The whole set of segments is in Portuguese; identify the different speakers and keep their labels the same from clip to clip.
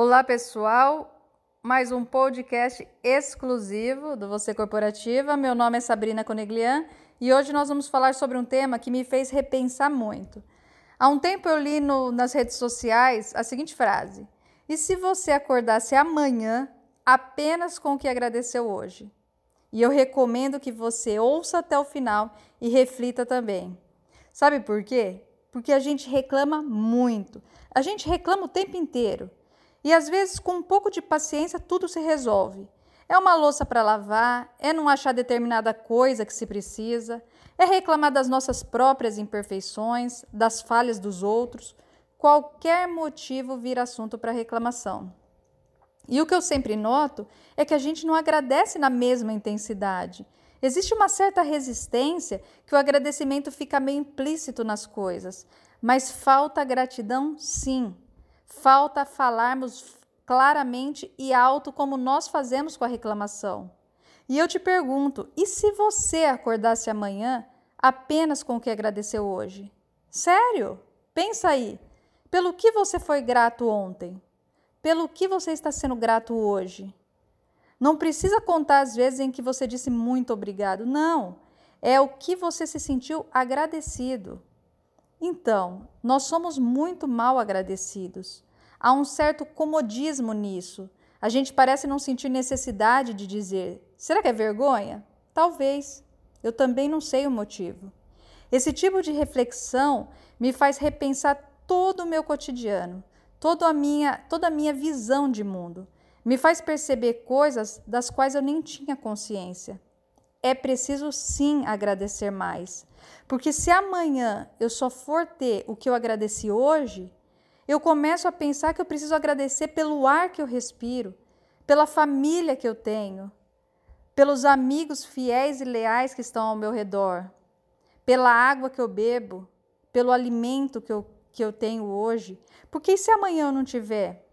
Speaker 1: Olá, pessoal. Mais um podcast exclusivo do Você Corporativa. Meu nome é Sabrina Coneglian e hoje nós vamos falar sobre um tema que me fez repensar muito. Há um tempo eu li no, nas redes sociais a seguinte frase: E se você acordasse amanhã apenas com o que agradeceu hoje? E eu recomendo que você ouça até o final e reflita também. Sabe por quê? Porque a gente reclama muito. A gente reclama o tempo inteiro. E às vezes, com um pouco de paciência, tudo se resolve. É uma louça para lavar, é não achar determinada coisa que se precisa, é reclamar das nossas próprias imperfeições, das falhas dos outros. Qualquer motivo vira assunto para reclamação. E o que eu sempre noto é que a gente não agradece na mesma intensidade. Existe uma certa resistência que o agradecimento fica meio implícito nas coisas, mas falta gratidão, sim. Falta falarmos claramente e alto como nós fazemos com a reclamação. E eu te pergunto: e se você acordasse amanhã apenas com o que agradeceu hoje? Sério? Pensa aí. Pelo que você foi grato ontem? Pelo que você está sendo grato hoje? Não precisa contar as vezes em que você disse muito obrigado. Não. É o que você se sentiu agradecido. Então, nós somos muito mal agradecidos. Há um certo comodismo nisso. A gente parece não sentir necessidade de dizer: será que é vergonha? Talvez. Eu também não sei o motivo. Esse tipo de reflexão me faz repensar todo o meu cotidiano, toda a minha, toda a minha visão de mundo. Me faz perceber coisas das quais eu nem tinha consciência. É preciso sim agradecer mais, porque se amanhã eu só for ter o que eu agradeci hoje, eu começo a pensar que eu preciso agradecer pelo ar que eu respiro, pela família que eu tenho, pelos amigos fiéis e leais que estão ao meu redor, pela água que eu bebo, pelo alimento que eu, que eu tenho hoje. Porque se amanhã eu não tiver,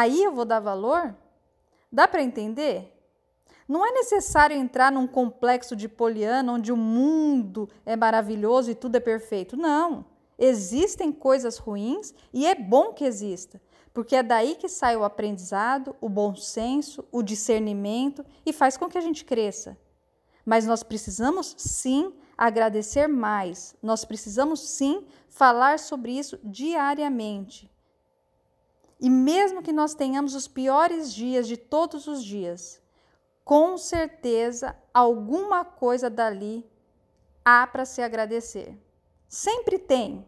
Speaker 1: aí eu vou dar valor? Dá para entender? Não é necessário entrar num complexo de poliana onde o mundo é maravilhoso e tudo é perfeito. Não. Existem coisas ruins e é bom que exista, porque é daí que sai o aprendizado, o bom senso, o discernimento e faz com que a gente cresça. Mas nós precisamos sim agradecer mais, nós precisamos sim falar sobre isso diariamente. E mesmo que nós tenhamos os piores dias de todos os dias, com certeza alguma coisa dali há para se agradecer. Sempre tem.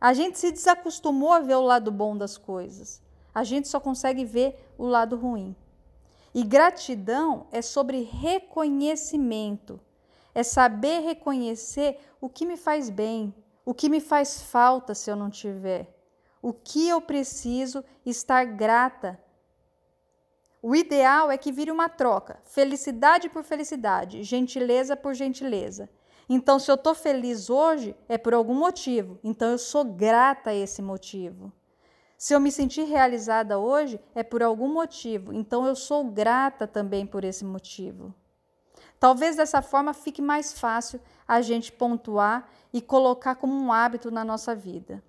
Speaker 1: A gente se desacostumou a ver o lado bom das coisas. A gente só consegue ver o lado ruim. E gratidão é sobre reconhecimento. É saber reconhecer o que me faz bem, o que me faz falta se eu não tiver, o que eu preciso estar grata. O ideal é que vire uma troca, felicidade por felicidade, gentileza por gentileza. Então, se eu estou feliz hoje, é por algum motivo. Então, eu sou grata a esse motivo. Se eu me sentir realizada hoje, é por algum motivo. Então, eu sou grata também por esse motivo. Talvez dessa forma fique mais fácil a gente pontuar e colocar como um hábito na nossa vida.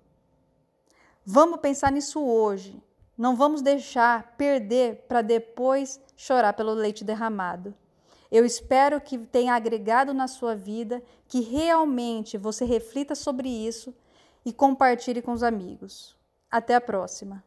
Speaker 1: Vamos pensar nisso hoje. Não vamos deixar perder para depois chorar pelo leite derramado. Eu espero que tenha agregado na sua vida, que realmente você reflita sobre isso e compartilhe com os amigos. Até a próxima!